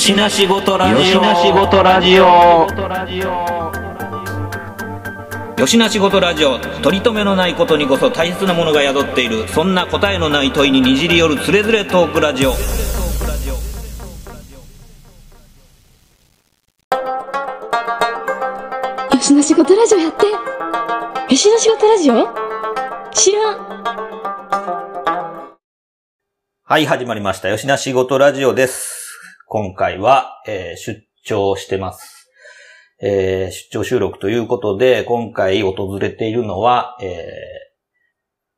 よしなしごとラジオ。よしなしごとラジオ。よしなしごとラジオ。取り留めのないことにこそ大切なものが宿っている。そんな答えのない問いににじり寄るつれづれトークラジオ。よしの仕事ラジオやって。よしの仕事ラジオ？知らん。はい、始まりました。よしなしごとラジオです。今回は、えー出張してます。えー出張収録ということで、今回訪れているのは、え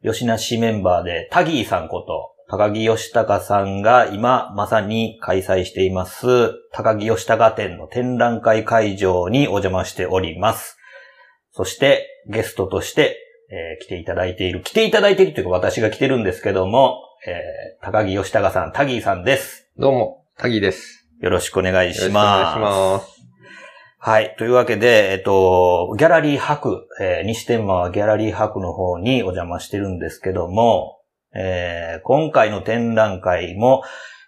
ー、よしなしメンバーで、タギーさんこと、高木義隆さんが今まさに開催しています、高木義隆展の展覧会会場にお邪魔しております。そして、ゲストとして、えー来ていただいている、来ていただいているというか私が来てるんですけども、えー高木義隆さん、タギーさんです。どうも、タギです。よろしくお願いしよろしくおます。願いします。はい。というわけで、えっと、ギャラリー博、えー西天満はギャラリー博の方にお邪魔してるんですけども、えー今回の展覧会も、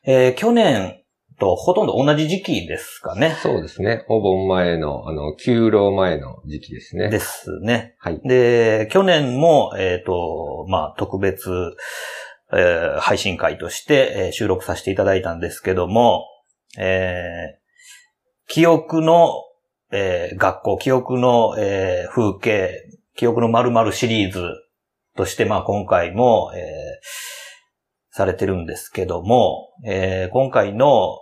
えー去年とほとんど同じ時期ですかね。そうですね。お盆前の、あの、休労前の時期ですね。ですね。はい。で、去年も、えっ、と、まあ、特別、えー配信会として、えー収録させていただいたんですけども、えー記憶の、えー学校、記憶の、えー風景、記憶の〇〇シリーズとして、まあ、今回も、えーされてるんですけども、えー今回の、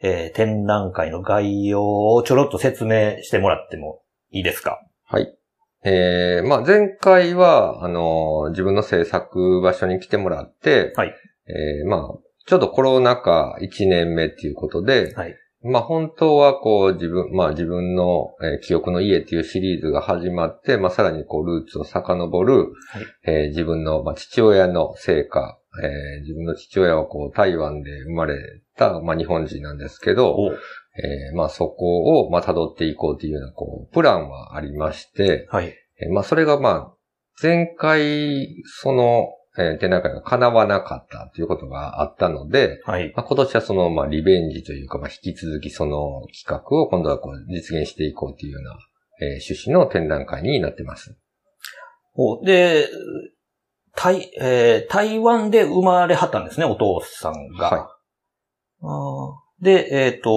えー展覧会の概要をちょろっと説明してもらってもいいですか？はい。えー、まあ、前回は、あの、自分の制作場所に来てもらって、はい。えー、まあ、ちょっとコロナ禍1年目っていうことで、はい。まあ、本当はこう、自分、まあ、自分の、えー記憶の家っていうシリーズが始まって、まあ、さらにこう、ルーツを遡る、えー自分の、まあ、父親の成果、えー自分の父親はこう、台湾で生まれた、まあ、日本人なんですけど、おえーまあそこを、まあ辿っていこうというような、こう、プランはありまして、はい。えーまあそれがまあ、前回、その、えー展覧会が叶わなかったということがあったので、はい。まあ、今年はその、まあリベンジというか、まあ引き続きその企画を今度はこう実現していこうというような、えー趣旨の展覧会になってます。おで、台、えー台湾で生まれはったんですね、お父さんが。はいあーで、えっ、と、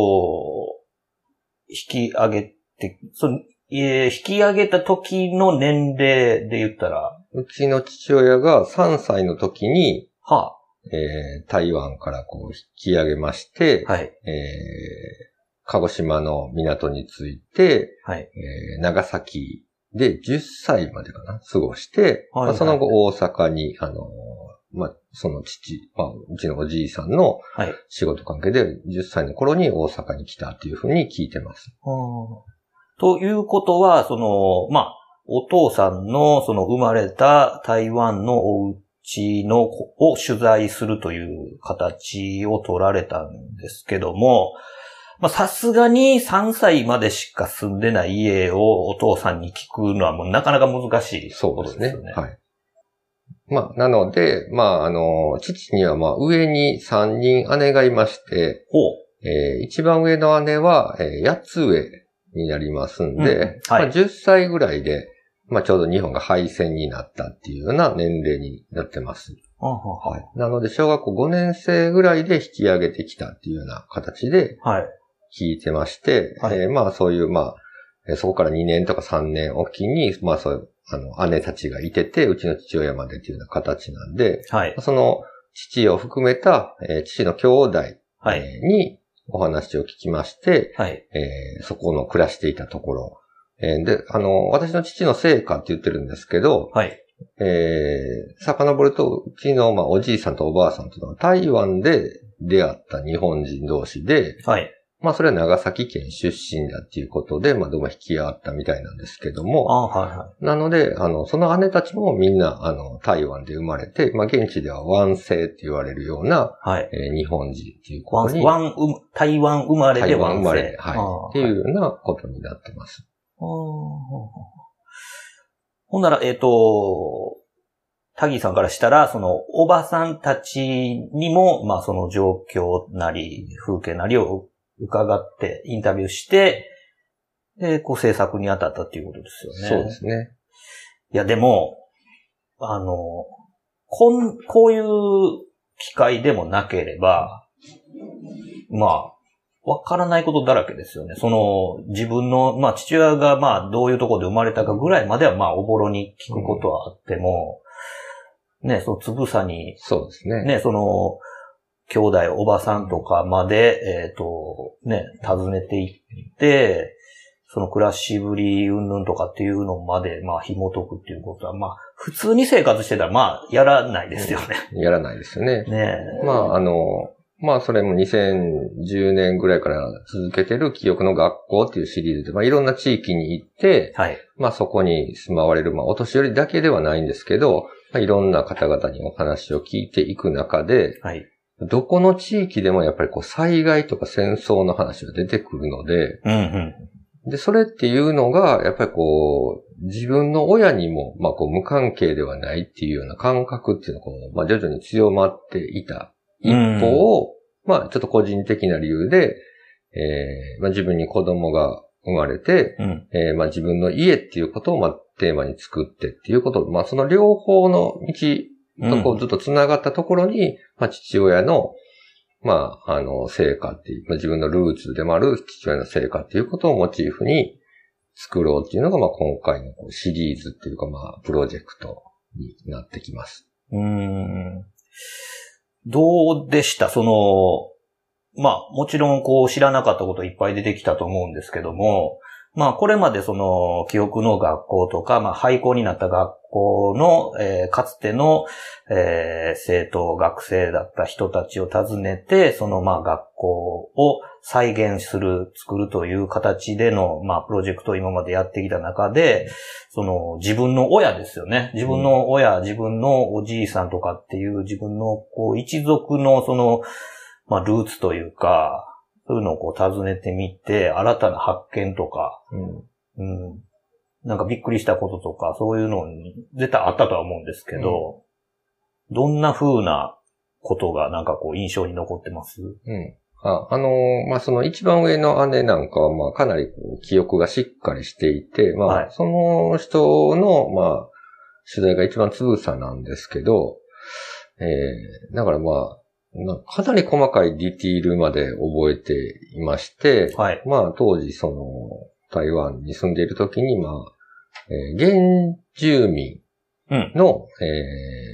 引き上げて、そのえー引き上げた時の年齢で言ったら、うちの父親が3歳の時に、はえー台湾からこう引き上げまして、あ、はい。えー鹿児島の港に着いて、はい。えー長崎で10歳までかな、過ごして、はいまあその後大阪に、あのーまあ、その父、まあ、うちのおじいさんのはい。仕事関係で10歳の頃に大阪に来たというふうに聞いてます。ということは、その、まあ、お父さんの、その生まれた台湾のお家の、を取材するという形を取られたんですけども、まあ、さすがに3歳までしか住んでない家をお父さんに聞くのはもうなかなか難しいそうですね。ことですよね。はい。まあ、なので、まあ、あの、父には、まあ、上に3人姉がいまして、ほえー一番上の姉は、え8つ上になりますんで、うんはいまあ、10歳ぐらいで、まあ、ちょうど日本が敗戦になったっていうような年齢になってます。う。はい。なので、小学校5年生ぐらいで引き上げてきたっていうような形ではい。聞いてまして、はいえーまあ、そういう、まあ、えーそこから2年とか3年おきに、まあ、そういう、あの、姉たちがいてて、うちの父親までっていうような形なんで、はい。その、父を含めた、えー父の兄弟、はい。えーにお話を聞きまして、はい。えーそこの暮らしていたところ。えーで、あの、私の父の成果って言ってるんですけど、はい。えー、遡ると、うちの、まあ、おじいさんとおばあさんというのは台湾で出会った日本人同士で、はい。まあ、それは長崎県出身だっていうことで、まあ、どうも引き合ったみたいなんですけども、あはいはなので、あの、その姉たちもみんな、あの、台湾で生まれて、まあ、現地では湾星って言われるような、い。はい。えー日本人っていうことに、ワン、う台湾生まれで台湾ワン生まれ、はい。っていうようなことになってます。あーほんなら、えっ、と、タギーさんからしたら、その、おばさんたちにも、まあ、その状況なり、風景なりを伺って、インタビューして、で、こう制作に当たったっていうことですよね。そうですね。いや、でも、あの、こん、こういう機会でもなければ、まあ、わからないことだらけですよね。その、自分の、まあ、父親が、まあ、どういうところで生まれたかぐらいまでは、まあ、おぼろに聞くことはあっても、ね、そのつぶさに、そうですね。ね、その、兄弟、おばさんとかまで、えっ、と、ね、訪ねていって、その暮らしぶり、うんぬんとかっていうのまで、まあ、紐解くっていうことは、まあ、普通に生活してたら、まあ、やらないですよね。やらないですよね。ねえ。まあ、あの、まあ、それも2010年ぐらいから続けてる記憶の学校っていうシリーズで、まあ、いろんな地域に行って、はい。まあ、そこに住まわれる、まあ、お年寄りだけではないんですけど、まあ、いろんな方々にお話を聞いていく中で、はい。どこの地域でもやっぱりこう災害とか戦争の話が出てくるので、うんうん。で、それっていうのが、やっぱりこう、自分の親にも、まあこう無関係ではないっていうような感覚っていうのがこう、まあ徐々に強まっていた一方を、まあちょっと個人的な理由で、えーまあ自分に子供が生まれて、うん。えーまあ自分の家っていうことをまあテーマに作ってっていうこと、まあその両方の道とこうずっと繋がったところに、まあ父親の、まあ、あの、成果っていう、まあ、自分のルーツでもある父親の成果っていうことをモチーフに作ろうっていうのが、まあ今回のこうシリーズっていうか、まあ、プロジェクトになってきます。うーん。どうでした？その、まあ、もちろんこう知らなかったこといっぱい出てきたと思うんですけども、まあ、これまでその、記憶の学校とか、まあ、廃校になった学校の、えーかつての、えー生徒、学生だった人たちを訪ねて、その、まあ、学校を再現する、作るという形での、まあ、プロジェクトを今までやってきた中で、その、自分の親ですよね。自分の親、自分のおじいさんとかっていう自分の、こう、一族の、その、まあ、ルーツというか、そういうのをこう訪ねてみて、新たな発見とか、うん。うん。なんかびっくりしたこととか、そういうのに絶対あったとは思うんですけど、どんな風なことがなんかこう印象に残ってます？うん。あ、あのーまあ、その一番上の姉なんかは、まあ、かなりこう記憶がしっかりしていて、まあ、はいその人の、まあ、取材が一番つぶさなんですけど、えー、だからまあ、なかなり細かいディティールまで覚えていまして、はい。まあ、当時、その、台湾に住んでいる時に、まあ、えー原住民うん。の、え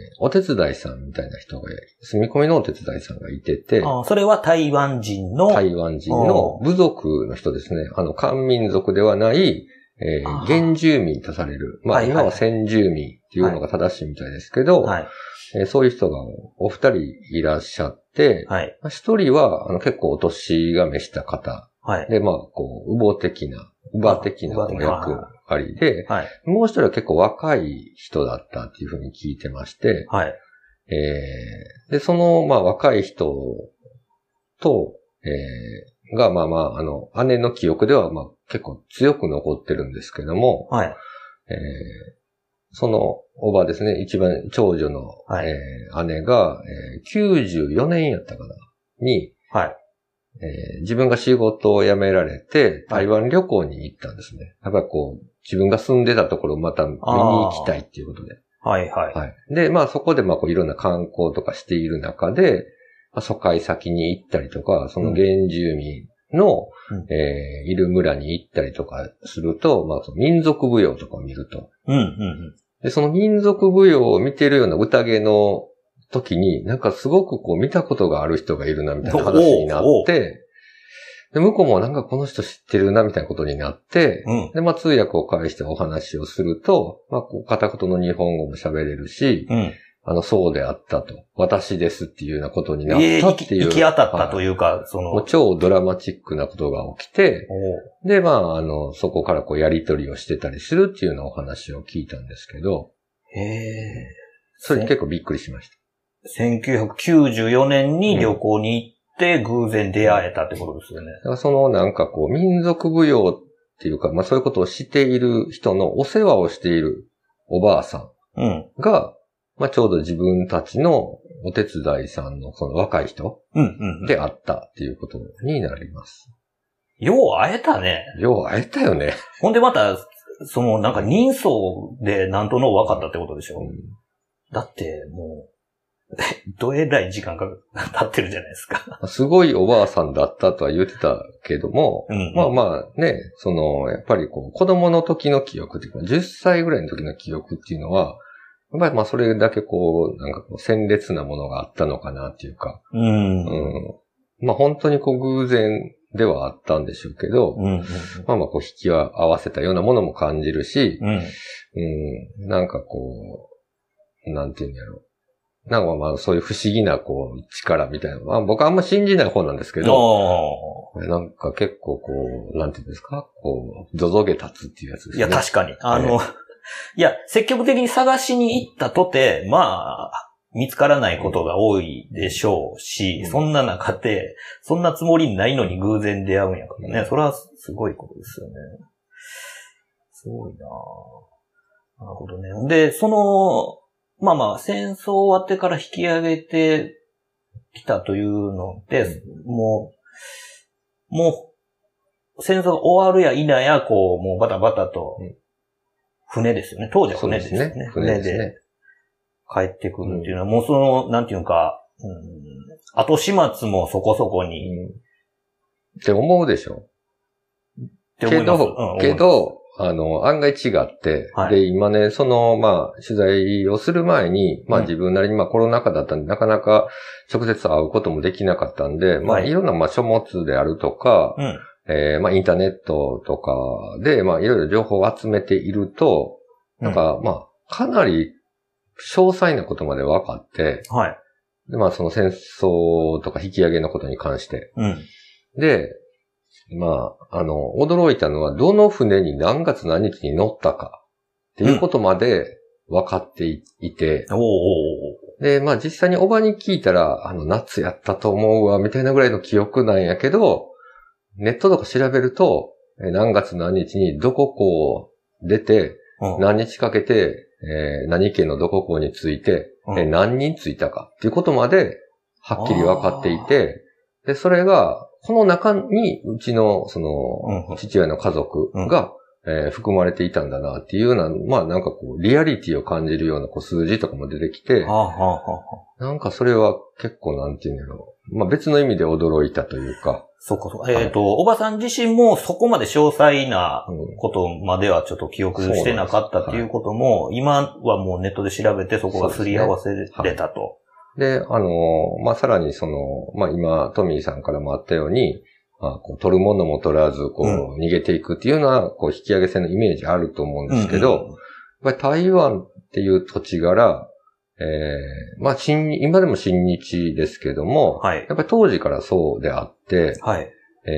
ーお手伝いさんみたいな人が、住み込みのお手伝いさんがいてて、あそれは台湾人の、台湾人の部族の人ですね。あの、漢民族ではない、えー原住民とされる。まあ、はいはい今は先住民っていうのが正しいみたいですけど、はい。えーそういう人がお二人いらっしゃって、はい。まあ一人はあの結構お年が召した方はい。で、まあ、こう、乳母的な、乳母的な役割で、はい。もう一人は結構若い人だったっていうふうに聞いてまして、はい。えーで、その、まあ、若い人と、えーが、まあまあ、あの、姉の記憶では、まあ、結構強く残ってるんですけども、はい。えーその、おばですね、一番長女の、はいえー姉が、えー94年やったかな、に、はい。えー自分が仕事を辞められて、台湾旅行に行ったんですね。やっぱりこう、自分が住んでたところをまた見に行きたいっていうことで。はい。はい。はい。で、まあそこでまあこういろんな観光とかしている中で、まあ、疎開先に行ったりとか、その原住民の、うんえーいる村に行ったりとかすると、まあその民族舞踊とかを見ると。うん。うん。で、その民族舞踊を見てるような宴の時に、なんかすごくこう見たことがある人がいるなみたいな話になって、で、向こうもなんかこの人知ってるなみたいなことになって、うん。で、まあ通訳を介してお話をすると、まあこう片言の日本語も喋れるし、うん。あの、そうであったと。私ですっていうようなことになっええたっていう。行き当たったとう。いうか、その、もう超ドラマチックなことが起きて、おで、まあ、あの、そこからこうやりとりをしてたりするっていうようなお話を聞いたんですけど、へえ。それに結構びっくりしました。1994年に旅行に行って偶然出会えたってことですよね。だからそのなんかこう民族舞踊っていうか、まあそういうことをしている人のお世話をしているおばあさうん。まあちょうど自分たちのお手伝いさんのその若い人うん、うん。であったっていうことになります。よう会えたね。よう会えたよね。ほんでまた、その、なんか人相でなんとの分かったってことでしょ。うんだって、もう、どえらい時間が経ってるじゃないですか。すごいおばあさんだったとは言ってたけども、うん。まあまあね、その、やっぱりこう、子供の時の記憶っていうか、10歳ぐらいの時の記憶っていうのは、やっぱりまあそれだけこう、なんかこう、鮮烈なものがあったのかなっていうか、うん。ううん。ん。まあ本当にこう偶然ではあったんでしょうけど、うん。まあまあこう引き合わせたようなものも感じるし、うん。うん、なんかこう、なんていうんやろ。なんかまあそういう不思議なこう力みたいな。まあ僕はあんま信じない方なんですけど、なんか結構こう、なんていうんですか？こう、ゾゾゲ立つっていうやつですね。いや、確かに。あの、いや、積極的に探しに行ったとて、まあ、見つからないことが多いでしょうし、うんそんな中で、そんなつもりないのに偶然出会うんやからね。うんそれはすごいことですよね。すごいなぁなるほどね。で、その、まあまあ、戦争終わってから引き上げてきたというので、もう、もう、戦争が終わるや否や、こう、もうバタバタとうん、船ですよね。当時は船ですよね。ね。船で。帰ってくるっていうのは、もうその、なんていうか、うん、後始末もそこそこに、うんって思うでしょ。けど、うんけ、ど、あの、案外違って、はいで、今ね、その、まあ、取材をする前に、まあうん自分なりに、まあコロナ禍だったんで、なかなか直接会うこともできなかったんで、まあ、はいいろんな、まあ、書物であるとか、うん。えーまあ、インターネットとかで、まあ、いろいろ情報を集めていると、なんか、まあ、かなり詳細なことまで分かって、はい。で、まあ、その戦争とか引き上げのことに関して。うん。で、まあ、あの、驚いたのは、どの船に何月何日に乗ったかっていうことまで分かっていいて、おーおーおで、まあ実際におばに聞いたら、あの、夏やったと思うわ、みたいなぐらいの記憶なんやけど、ネットとか調べると、え何月何日にどここう出て、何日かけて、えー何県のどここについて、うん。えー何人ついたかっていうことまで、はっきり分かっていて、で、それが、この中に、うちの、その、うん父親の家族が、えー含まれていたんだなっていうような、まあなんかこう、リアリティを感じるようなこう数字とかも出てきてなんかそれは結構なんていうんだろう。まあ別の意味で驚いたというか、そこそこ。えっ、と、おばさん自身もそこまで詳細なうん。ことまではちょっと記憶してなかったっていうことも、今はもうネットで調べてそこがすり合わせれたと。で、あのーまあ、さらにその、まあ、今、トミーさんからもあったように、まあ、こう取るものも取らず、こう、う逃げていくっていうのは、こう、引き上げ線のイメージあると思うんですけど、うんうん。やっぱり台湾っていう土地柄、えーまあ、新、今でも新日ですけども、はい。やっぱり当時からそうであって、はい。え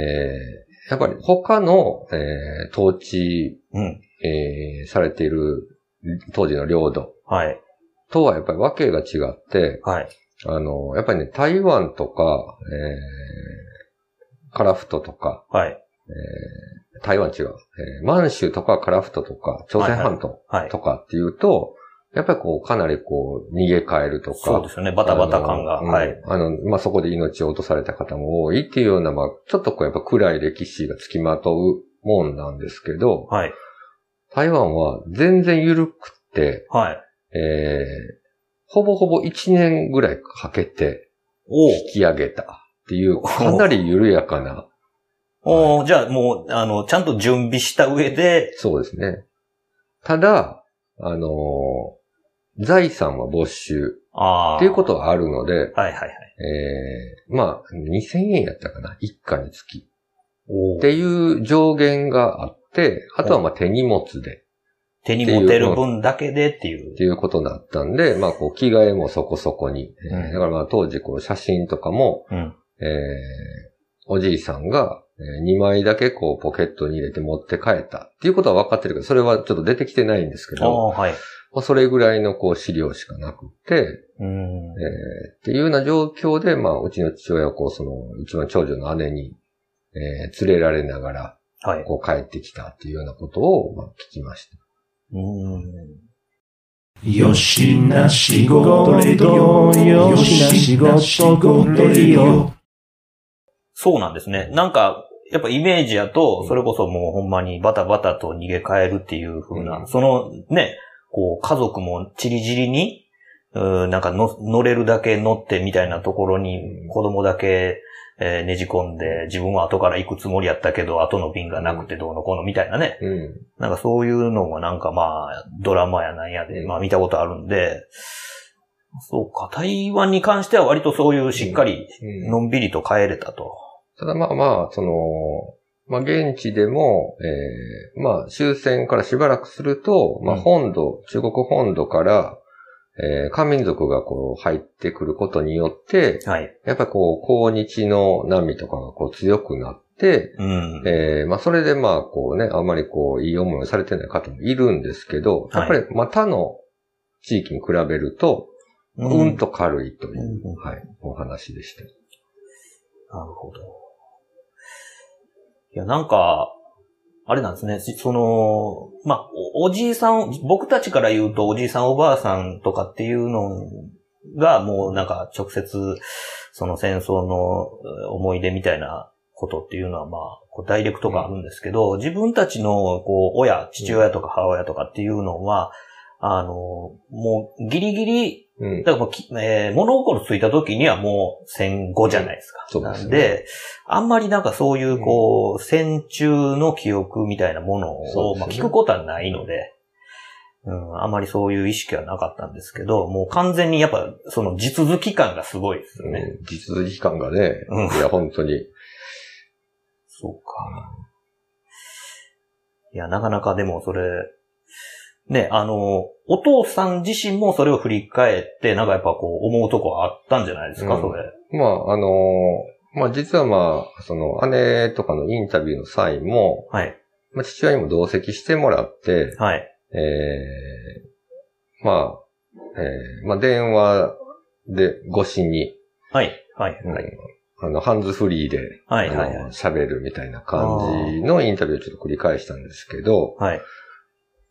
ーやっぱり他の、えー統治、うん。えーされている当時の領土はい。とはやっぱり訳が違って、はい。あの、やっぱりね、台湾とか、えー、カラフトとか、はい。えー、台湾違う、えー、満州とかカラフトとか、朝鮮半島はい。とかっていうと、やっぱりこう、かなりこう、逃げ帰るとか、そうですよね。バタバタ感が。はい。うんあの、まあ、そこで命を落とされた方も多いっていうような、まあ、ちょっとこう、やっぱ暗い歴史がつきまとうもんなんですけど、はい。台湾は全然緩くって、はい。えー、ほぼほぼ1年ぐらいかけてお引き上げたっていう、かなり緩やかな、おーじゃあもう、あの、ちゃんと準備した上で、そうですね。ただ、あのー財産は没収ああ。っていうことがあるので、はいはいはい。えー、まあ、2000円やったかな？一家につき。おっていう上限があって、あとはまあ手荷物で手に持てる分だけでっていうっ。ていうことだったんで、まあこう着替えもそこそこに。えーうんだからまあ当時こう写真とかも、うん。えー、おじいさんが2枚だけこうポケットに入れて持って帰ったっていうことは分かってるけど、それはちょっと出てきてないんですけど、はい。まあ、それぐらいのこう資料しかなくて、うん。えーっていうような状況で、まあうちの父親はこうその一番長女の姉に、えー連れられながらはい。こう帰ってきたっていうようなことをまあ聞きました。うん。よしな仕事レディオよしな仕事レディオそうなんですね。なんか、やっぱイメージやと、それこそもうほんまにバタバタと逃げ帰るっていう風な、うん。そのね、こう家族もチリチリに、うーなんかの乗れるだけ乗ってみたいなところにうん。子供だけ、えーねじ込んで、自分は後から行くつもりやったけど、後の便がなくてどうのこうのみたいなね。うん。なんかそういうのがなんかまあ、ドラマやなんやで、うん。まあ見たことあるんで、そうか、台湾に関しては割とそういうしっかり、うん。のんびりと帰れたと。ただまあまあ、その、まあ現地でも、えーまあ終戦からしばらくすると、まあうん本土、中国本土から、えー、漢民族がこう入ってくることによって、はい。やっぱりこう、抗日の波とかがこう強くなって、うん。えーまあそれでまあこうね、あんまりこう、いい思いをされてない方もいるんですけど、やっぱりまあ他の地域に比べると、うんと軽いという、うんはい、お話でした。なるほど。いや、なんか、あれなんですね。しその、まあ、おおじいさん、僕たちから言うとおじいさんおばあさんとかっていうのがもうなんか直接、その戦争のえー思い出みたいなことっていうのはまあ、こうダイレクトがあるんですけど、自分たちのこう親、父親とか母親とかっていうのは、あの、もうギリギリうん。だからもうき、えー物心ついた時にはもう戦後じゃないですか。そうですねで、あんまりなんかそういうこう、戦中の記憶みたいなものを、まあ、聞くことはないので、うん、あんまりそういう意識はなかったんですけど、もう完全にやっぱその地続き感がすごいですよね。うん実続き感がね、うんいや、本当に。そうか。いや、なかなかでもそれ、ね、あの、お父さん自身もそれを振り返って、なんかやっぱこう思うとこあったんじゃないですか、うんそれ。まあ、あのーまあ実はまあ、その姉とかのインタビューの際も、はい。まあ父親にも同席してもらって、はい。えー、まあ、えー、まあ電話で越しに、はい。はい。うんはい。あの、ハンズフリーで、はい。はい。喋るみたいな感じのインタビューをちょっと繰り返したんですけど、はい。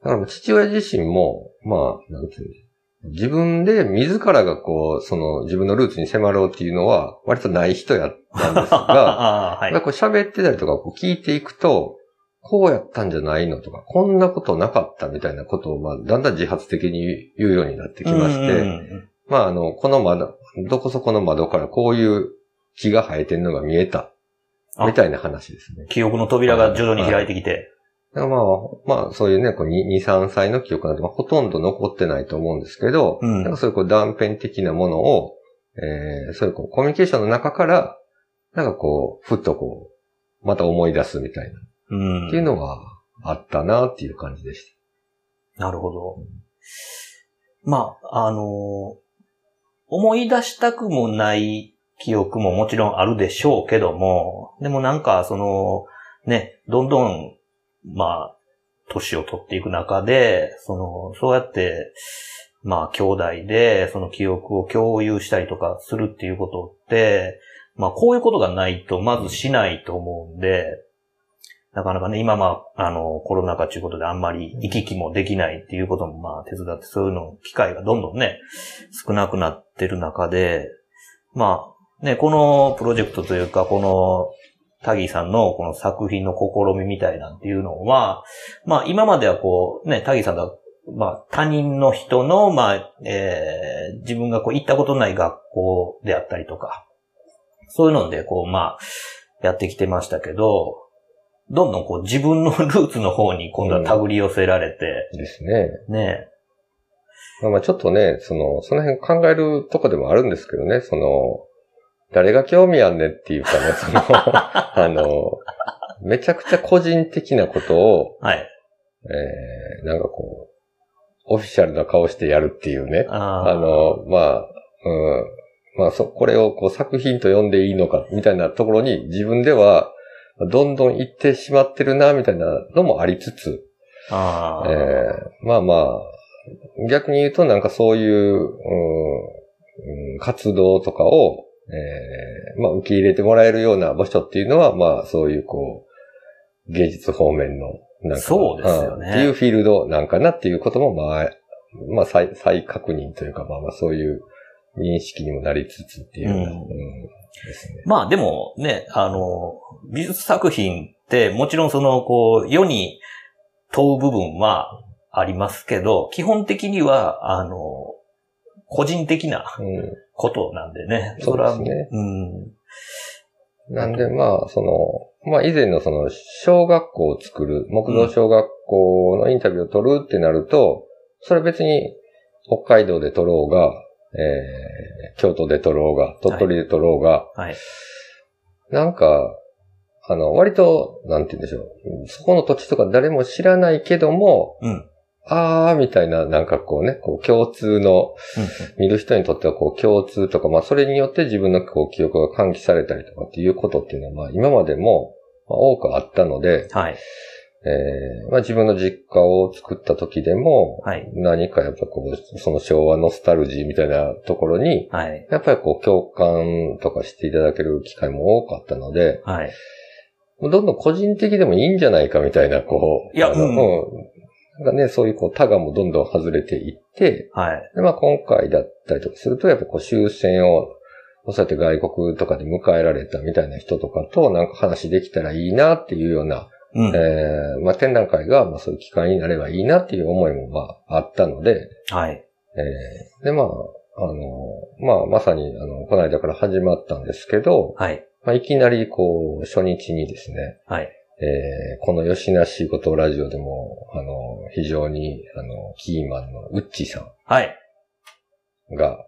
だから父親自身も、まあ、なんていうの自分で自らがこう、その自分のルーツに迫ろうっていうのは割とない人やったんですが、はやっぱりこう喋ってたりとかこう聞いていくと、こうやったんじゃないのとか、こんなことなかったみたいなことを、まあ、だんだん自発的に言うようになってきまして、まあ、あの、この窓、どこそこの窓からこういう木が生えてるのが見えた、あみたいな話ですね。記憶の扉が徐々に開いてきて。だからまあ、まあ、そういうね、こう2、2 3歳の記憶なんて、まあ、ほとんど残ってないと思うんですけど、うんなんかそういうこう断片的なものを、えー、そういうこうコミュニケーションの中から、なんかこう、ふっとこう、また思い出すみたいな、うん。っていうのがあったなっていう感じでしなるほど。まあ、あの思い出したくもない記憶ももちろんあるでしょうけども、でもなんか、その、ね、どんどん、まあ、年を取っていく中で、その、そうやって、まあ、兄弟で、その記憶を共有したりとかするっていうことって、まあ、こういうことがないと、まずしないと思うんで、なかなかね、今まあ、あの、コロナ禍ということであんまり行き来もできないっていうこともまあ手伝って、そういうの、機会がどんどんね、少なくなってる中で、まあ、ね、このプロジェクトというか、この、タギーさんのこの作品の試みみたいなんていうのは、まあ今まではこう、ね、タギーさんが、まあ他人の人の、まあ、えー自分がこう行ったことない学校であったりとか、そういうのでこう、まあ、やってきてましたけど、どんどんこう自分のルーツの方に今度は手繰り寄せられて、た。ですね。ね、まあまあちょっとね、その、その辺考えるとこでもあるんですけどね、その、誰が興味あんねんっていうかね、その、あの、めちゃくちゃ個人的なことを、はい。えー、なんかこう、オフィシャルな顔してやるっていうね。あーあの、まあ、うん、まあ、そ、これをこう作品と呼んでいいのか、みたいなところに自分では、どんどん行ってしまってるな、みたいなのもありつつ、あー、えーまあまあ、逆に言うとなんかそういう、うんうん活動とかを、えーまあ受け入れてもらえるような場所っていうのは、まあそういうこう、芸術方面の、なんか、そうですよねんっていうフィールドなんかなっていうことも、まあ、まあ再再確認というか、まあまあそういう認識にもなりつつっていううんうんですね。まあでもね、あの、美術作品って、もちろんその、こう、世に問う部分はありますけど、基本的には、あの、個人的なうん。ことなんでね。そうですねうん。なんで、まあ、その、まあ、以前のその、小学校を作る、木造小学校のインタビューを取るってなると、それ別に、北海道で取ろうが、えー、京都で取ろうが、鳥取で取ろうが、はい。なんか、あの、割と、なんて言うんでしょう。そこの土地とか誰も知らないけども、うん。あー、みたいな、なんかこうね、こう共通の、うん見る人にとってはこう共通とか、まあそれによって自分のこう記憶が喚起されたりとかっていうことっていうのは、まあ今までもまあ多くあったので、はい。えーまあ自分の実家を作った時でも、はい。何かやっぱこう、その昭和ノスタルジーみたいなところに、はい。やっぱりこう共感とかしていただける機会も多かったので、はい。どんどん個人的でもいいんじゃないかみたいな、こう、いやうんなんかね、そういうこう、タガもどんどん外れていって、はい。でまあ今回だったりとかすると、やっぱこう終戦を、そうやって外国とかで迎えられたみたいな人とかとなんか話できたらいいなっていうような、うん。えーまあ展覧会がまあそういう機会になればいいなっていう思いもまああったので、はい。えーでまあ、あの、まあまさにあの、この間から始まったんですけど、はい。まあいきなりこう、初日にですね、はい。えーこの吉な仕事ラジオでも、あの、非常に、あの、キーマンのウッチーさはい。んが、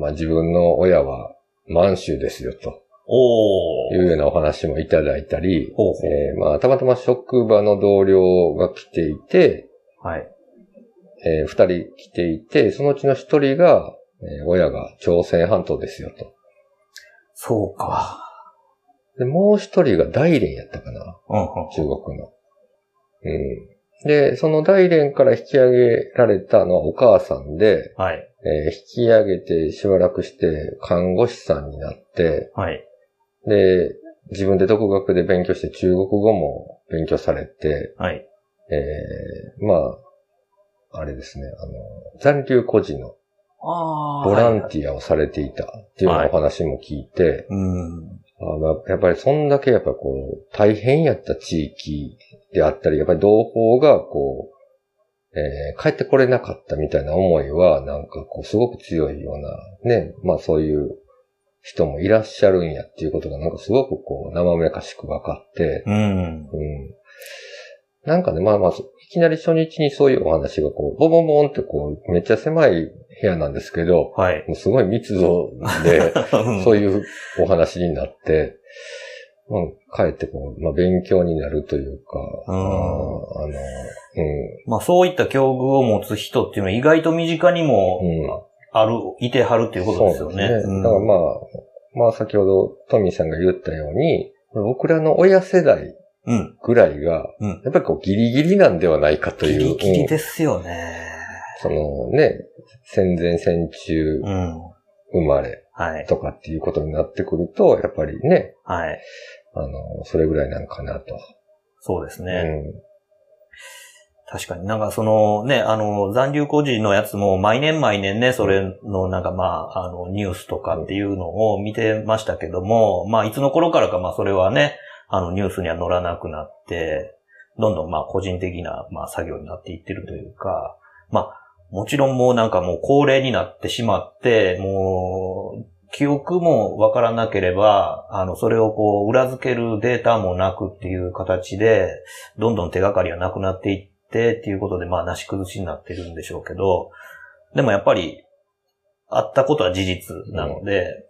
まあ自分の親は満州ですよ、とおー。いうようなお話もいただいたり、ほうほう。えーまあたまたま職場の同僚が来ていて、はい。えー二人来ていて、そのうちの一人が、えー親が朝鮮半島ですよ、と。そうか。で、もう一人が大連やったかな？中国の。うん。で、その大連から引き上げられたのはお母さんで、はい。えー引き上げてしばらくして看護師さんになって、はい。で、自分で独学で勉強して中国語も勉強されて、はい。えーまあ、あれですね、あの、残留孤児のあボランィティアをされていたっていうお話も聞いて、うん。あまあやっぱりそんだけやっぱこう、大変やった地域であったり、やっぱり同胞がこう、えー帰ってこれなかったみたいな思いは、なんかこう、すごく強いような、ね、まあそういう人もいらっしゃるんやっていうことがなんかすごくこう、生めかしく分かって、うん。うん。なんかね、まあまあ、いきなり初日にそういうお話がこう、ボボンボンってこう、めっちゃ狭い部屋なんですけど、はい。もうすごい密度で、そういいうお話になって、うん、かえってこう、まあ、勉強になるというか、うんあの、うん、まあそういった境遇を持つ人っていうのは意外と身近にもうん。ある、いてはるっていうことですよね。そうですうんだからまあ、まあ先ほどトミーさんが言ったように、僕らの親世代うん。ぐらいが、うんやっぱりこうギリギリなんではないかという。ギリギリうんですよね。そのね、戦前戦中うん。生まれはい。とかっていうことになってくると、やっぱりね、はい。あの、それぐらいなんかなと。そうですね。うん確かになんかそのね、あの、残留孤児のやつも毎年毎年ね、それのなんかまあ、あの、ニュースとかっていうのを見てましたけども、まあ、いつの頃からかまあ、それはね、あの、ニュースには載らなくなって、どんどんまあ、個人的なまあ、作業になっていってるというか、まあ、もちろんもうなんかもう高齢になってしまって、もう、記憶もわからなければ、あの、それをこう、裏付けるデータもなくっていう形で、どんどん手がかりがなくなっていってっていうことで、まあ、なし崩しになってるんでしょうけど、でもやっぱり、あったことは事実なので、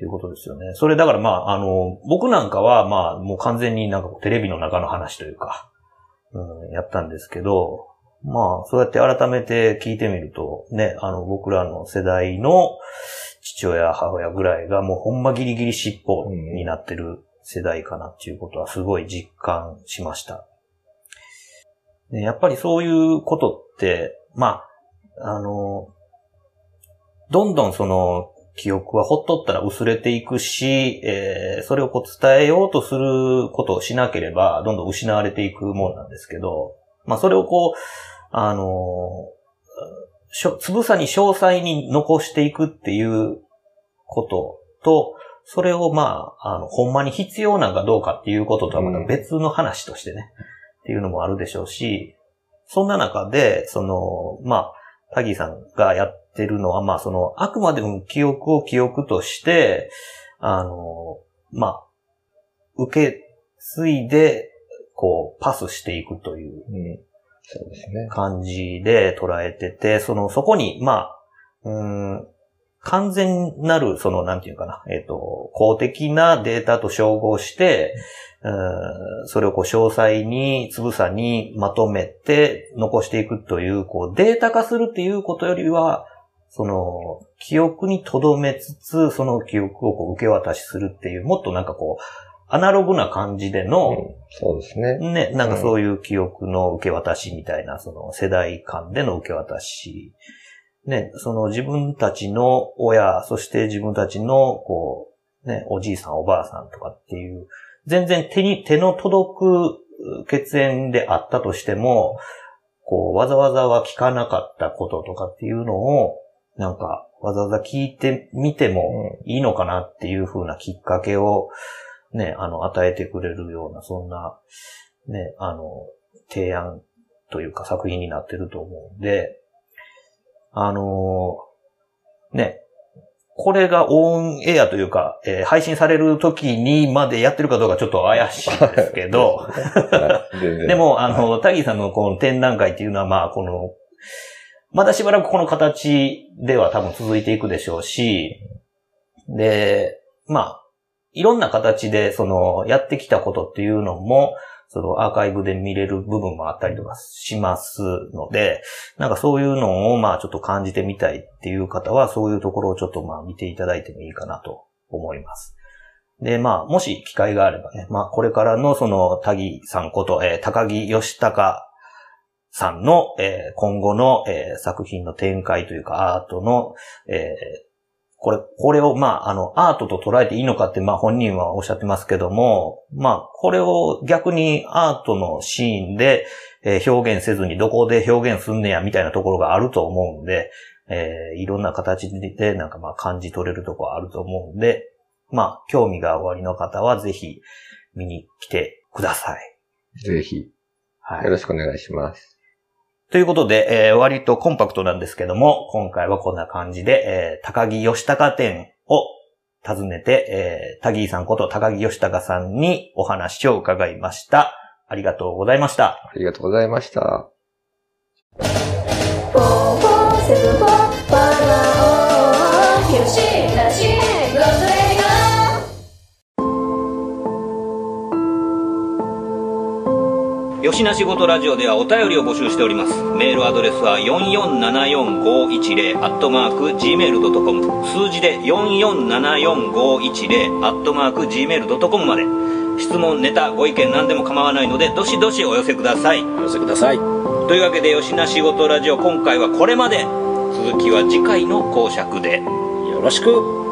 っていうことですよね。それだからまあ、あの、僕なんかはまあ、もう完全になんかテレビの中の話というか、うん、やったんですけど、まあ、そうやって改めて聞いてみると、ね、あの、僕らの世代の父親、母親ぐらいがもうほんまギリギリ尻尾になってる世代かなっていうことはすごい実感しました。ね、やっぱりそういうことって、まあ、あの、どんどんその記憶はほっとったら薄れていくし、えーそれをこう伝えようとすることをしなければ、どんどん失われていくもんなんですけど、まあそれをこう、あの、しょつぶさに詳細に残していくっていうことと、それをまあ、あの、ほんまに必要なんかどうかっていうこととはまた別の話としてね、っていうのもあるでしょうし、そんな中で、その、まあ、タギーさんがやってるのは、まあ、その、あくまでも記憶を記憶として、あの、まあ、受け継いで、こう、パスしていくといううん。そうですね。感じで捉えてて、その、そこに、まあ、うーん、完全なる、その、なんていうかな、えっ、と、公的なデータと照合して、うーんそれをこう詳細に、つぶさにまとめて残していくという、こう、データ化するっていうことよりは、その、記憶に留めつつ、その記憶をこう受け渡しするっていう、もっとなんかこう、アナログな感じでの、うんそうですね。ね、なんかそういう記憶の受け渡しみたいな、その世代間での受け渡し。ね、その自分たちの親、そして自分たちの、こう、ね、おじいさん、おばあさんとかっていう、全然手に、手の届く血縁であったとしても、こう、わざわざは聞かなかったこととかっていうのを、なんか、わざわざ聞いてみてもいいのかなっていう風なきっかけを、ね、あの、与えてくれるような、そんな、ね、あの、提案というか作品になってると思うんで、あのね、これがオンエアというか、えー配信される時にまでやってるかどうかちょっと怪しいですけど、でも、あの、タギーさんのこの展覧会っていうのは、まあ、この、まだしばらくこの形では多分続いていくでしょうし、で、まあ、いろんな形で、その、やってきたことっていうのも、そのアーカイブで見れる部分もあったりとかしますので、なんかそういうのをまあちょっと感じてみたいっていう方は、そういうところをちょっとまあ見ていただいてもいいかなと思います。で、まあ、もし機会があればね、まあ、これからのその、タギさんこと、えー高木義孝さんの、えー今後の、えー作品の展開というか、アートの、えーこれ、これを、まあ、あの、アートと捉えていいのかって、まあ、本人はおっしゃってますけども、まあ、これを逆にアートのシーンで、えー表現せずにどこで表現すんねや、みたいなところがあると思うんで、えーいろんな形で、なんかまあ、感じ取れるところあると思うんで、まあ、興味がおありの方はぜひ見に来てください。ぜひ、はいよ。ろしくお願いします。ということで、えー割とコンパクトなんですけども、今回はこんな感じで、えー高木義孝店を訪ねて、えー、タギーさんこと高木義孝さんにお話を伺いました。ありがとうございました。ありがとうございました。よしなしごとラジオではお便りを募集しております。メールアドレスは4474510アットマーク gmail.com 数字で4474510アットマーク gmail.com まで質問、ネタ、ご意見何でも構わないのでどしどしお寄せください。お寄せください。というわけで、よしなしごとラジオ今回はこれまで。続きは次回の講釈で。よろしく。